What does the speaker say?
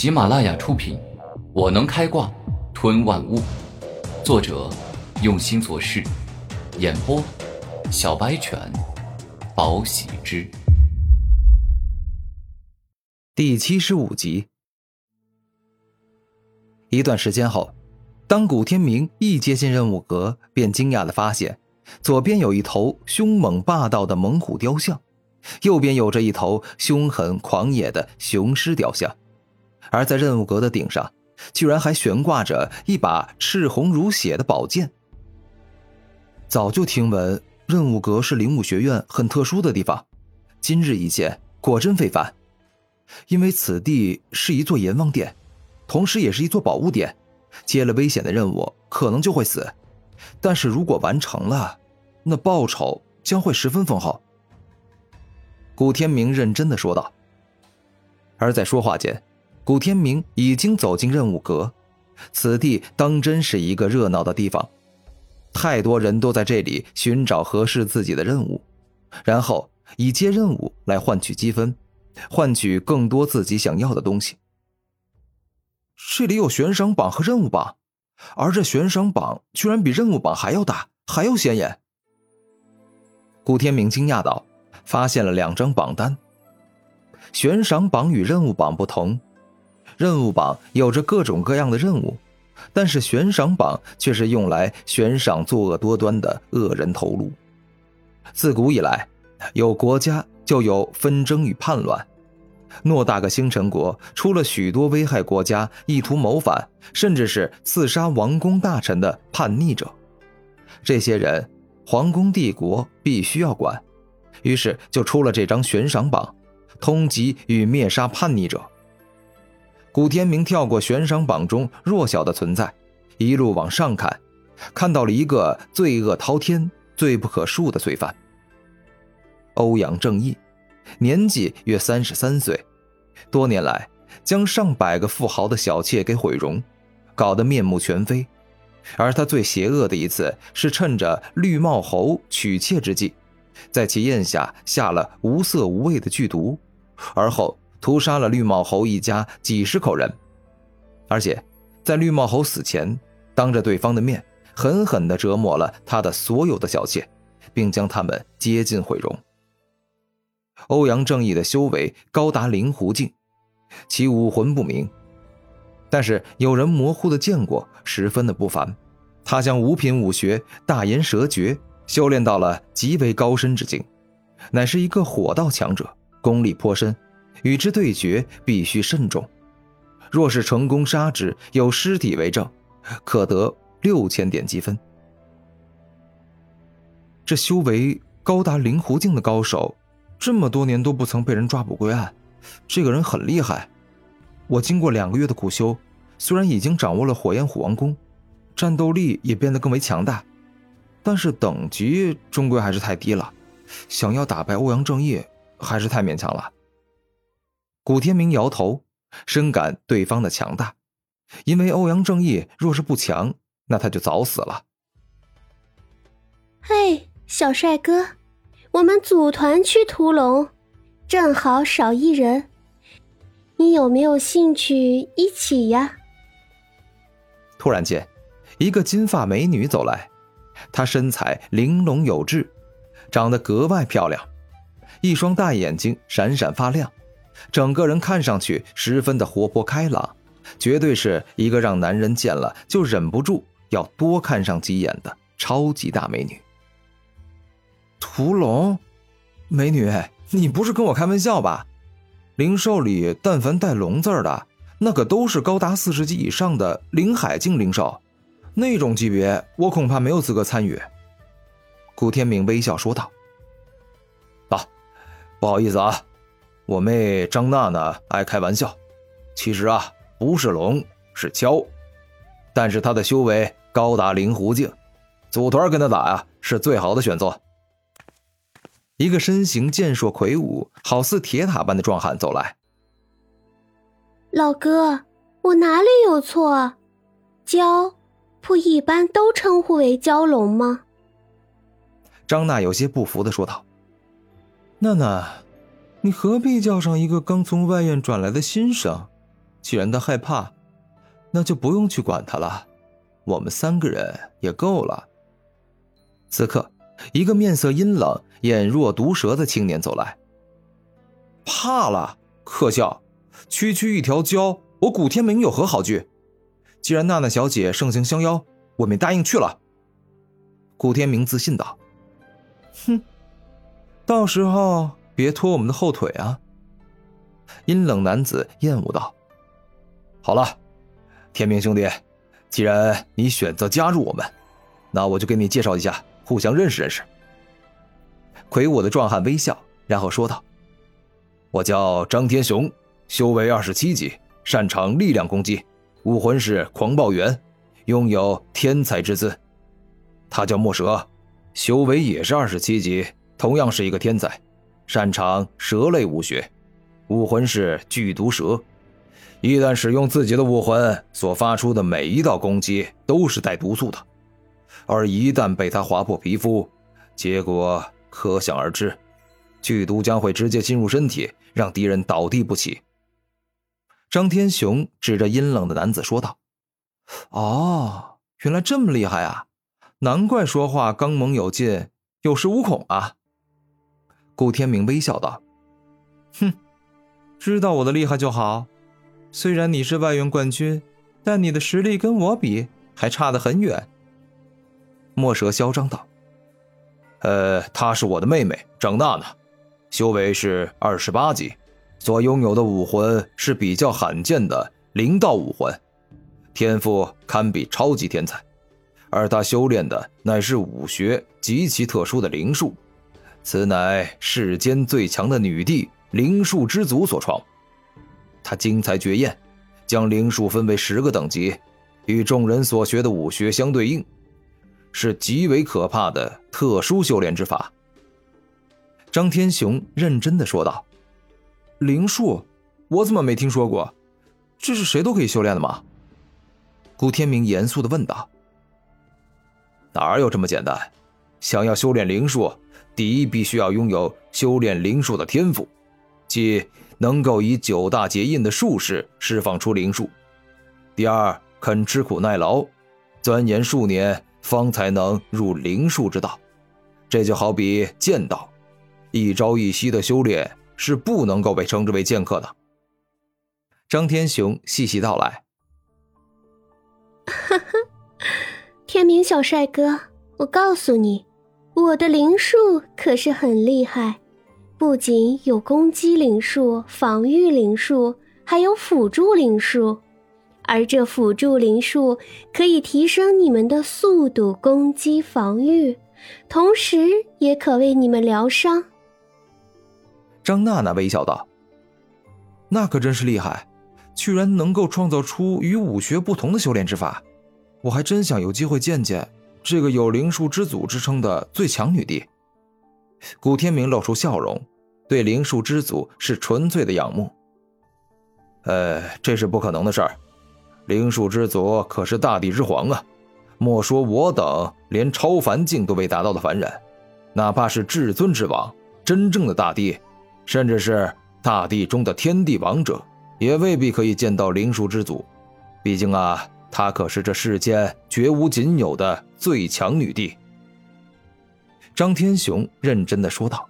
喜马拉雅出品，《我能开挂吞万物》，作者用心做事，演播小白犬，宝喜之，第七十五集。一段时间后，当古天明一接近任务阁，便惊讶的发现，左边有一头凶猛霸道的猛虎雕像。右边有着一头凶狠狂野的雄狮雕像，而在任务阁的顶上，居然还悬挂着一把赤红如血的宝剑。早就听闻任务阁是灵武学院很特殊的地方，今日一见，果真非凡。因为此地是一座阎王殿，同时也是一座宝物殿，接了危险的任务可能就会死，但是如果完成了，那报酬将会十分丰厚。古天明认真的说道。而在说话间，古天明已经走进任务阁。此地当真是一个热闹的地方，太多人都在这里寻找合适自己的任务，然后以接任务来换取积分，换取更多自己想要的东西。这里有悬赏榜和任务榜，而这悬赏榜居然比任务榜还要大，还要显眼。古天明惊讶道。发现了两张榜单。悬赏榜与任务榜不同，任务榜有着各种各样的任务，但是悬赏榜却是用来悬赏作恶多端的恶人头颅。自古以来，有国家就有纷争与叛乱，偌大个星辰国出了许多危害国家、意图谋反，甚至是刺杀王公大臣的叛逆者。这些人，皇宫帝国必须要管。于是就出了这张悬赏榜，通缉与灭杀叛逆者。古天明跳过悬赏榜中弱小的存在，一路往上看，看到了一个罪恶滔天、罪不可恕的罪犯——欧阳正义，年纪约三十三岁，多年来将上百个富豪的小妾给毁容，搞得面目全非。而他最邪恶的一次，是趁着绿帽侯娶妾之际。在其咽下下了无色无味的剧毒，而后屠杀了绿帽侯一家几十口人，而且在绿帽侯死前，当着对方的面狠狠地折磨了他的所有的小妾，并将他们接近毁容。欧阳正义的修为高达灵狐境，其武魂不明，但是有人模糊的见过，十分的不凡。他将五品武学大岩蛇诀。修炼到了极为高深之境，乃是一个火道强者，功力颇深，与之对决必须慎重。若是成功杀之，有尸体为证，可得六千点积分。这修为高达灵狐境的高手，这么多年都不曾被人抓捕归案，这个人很厉害。我经过两个月的苦修，虽然已经掌握了火焰虎王功，战斗力也变得更为强大。但是等级终归还是太低了，想要打败欧阳正义还是太勉强了。古天明摇头，深感对方的强大，因为欧阳正义若是不强，那他就早死了。嘿，小帅哥，我们组团去屠龙，正好少一人，你有没有兴趣一起呀？突然间，一个金发美女走来。她身材玲珑有致，长得格外漂亮，一双大眼睛闪闪发亮，整个人看上去十分的活泼开朗，绝对是一个让男人见了就忍不住要多看上几眼的超级大美女。屠龙，美女，你不是跟我开玩笑吧？灵兽里但凡带“龙”字的，那可都是高达四十级以上的灵海境灵兽。那种级别，我恐怕没有资格参与。”古天明微笑说道。“啊，不好意思啊，我妹张娜娜爱开玩笑。其实啊，不是龙，是蛟，但是她的修为高达灵狐境，组团跟她打呀，是最好的选择。”一个身形健硕魁梧、好似铁塔般的壮汉走来。“老哥，我哪里有错？蛟。”不一般都称呼为蛟龙吗？张娜有些不服的说道：“娜娜，你何必叫上一个刚从外院转来的新生？既然他害怕，那就不用去管他了。我们三个人也够了。此刻，一个面色阴冷、眼若毒蛇的青年走来。怕了？可笑！区区一条蛟，我古天明有何好惧？既然娜娜小姐盛情相邀，我便答应去了。古天明自信道：“哼，到时候别拖我们的后腿啊！”阴冷男子厌恶道：“好了，天明兄弟，既然你选择加入我们，那我就给你介绍一下，互相认识认识。”魁梧的壮汉微笑，然后说道：“我叫张天雄，修为二十七级，擅长力量攻击，武魂是狂暴猿，拥有天才之姿。他叫墨蛇，修为也是二十七级，同样是一个天才，擅长蛇类武学。”武魂是剧毒蛇，一旦使用自己的武魂，所发出的每一道攻击都是带毒素的，而一旦被他划破皮肤，结果可想而知，剧毒将会直接进入身体，让敌人倒地不起。张天雄指着阴冷的男子说道：“哦，原来这么厉害啊！难怪说话刚猛有劲，有恃无恐啊。”顾天明微笑道：“哼。”知道我的厉害就好，虽然你是外援冠军，但你的实力跟我比还差得很远。墨蛇嚣张道：“呃，她是我的妹妹张娜娜，修为是二十八级，所拥有的武魂是比较罕见的灵道武魂，天赋堪比超级天才，而她修炼的乃是武学极其特殊的灵术，此乃世间最强的女帝。”灵术之祖所创，她精彩绝艳，将灵术分为十个等级，与众人所学的武学相对应，是极为可怕的特殊修炼之法。张天雄认真的说道：“灵术，我怎么没听说过？这是谁都可以修炼的吗？”古天明严肃的问道：“哪有这么简单？想要修炼灵术，第一必须要拥有修炼灵术的天赋。”即能够以九大结印的术式释放出灵术，第二肯吃苦耐劳，钻研数年方才能入灵术之道。这就好比剑道，一朝一夕的修炼是不能够被称之为剑客的。张天雄细细道来：“哈哈，天明小帅哥，我告诉你，我的灵术可是很厉害。”不仅有攻击灵术、防御灵术，还有辅助灵术，而这辅助灵术可以提升你们的速度、攻击、防御，同时也可为你们疗伤。张娜娜微笑道：“那可真是厉害，居然能够创造出与武学不同的修炼之法，我还真想有机会见见这个有灵术之祖之称的最强女帝。”古天明露出笑容。对灵术之祖是纯粹的仰慕。呃，这是不可能的事儿。灵术之祖可是大地之皇啊！莫说我等连超凡境都未达到的凡人，哪怕是至尊之王，真正的大帝，甚至是大地中的天地王者，也未必可以见到灵术之祖。毕竟啊，她可是这世间绝无仅有的最强女帝。张天雄认真的说道。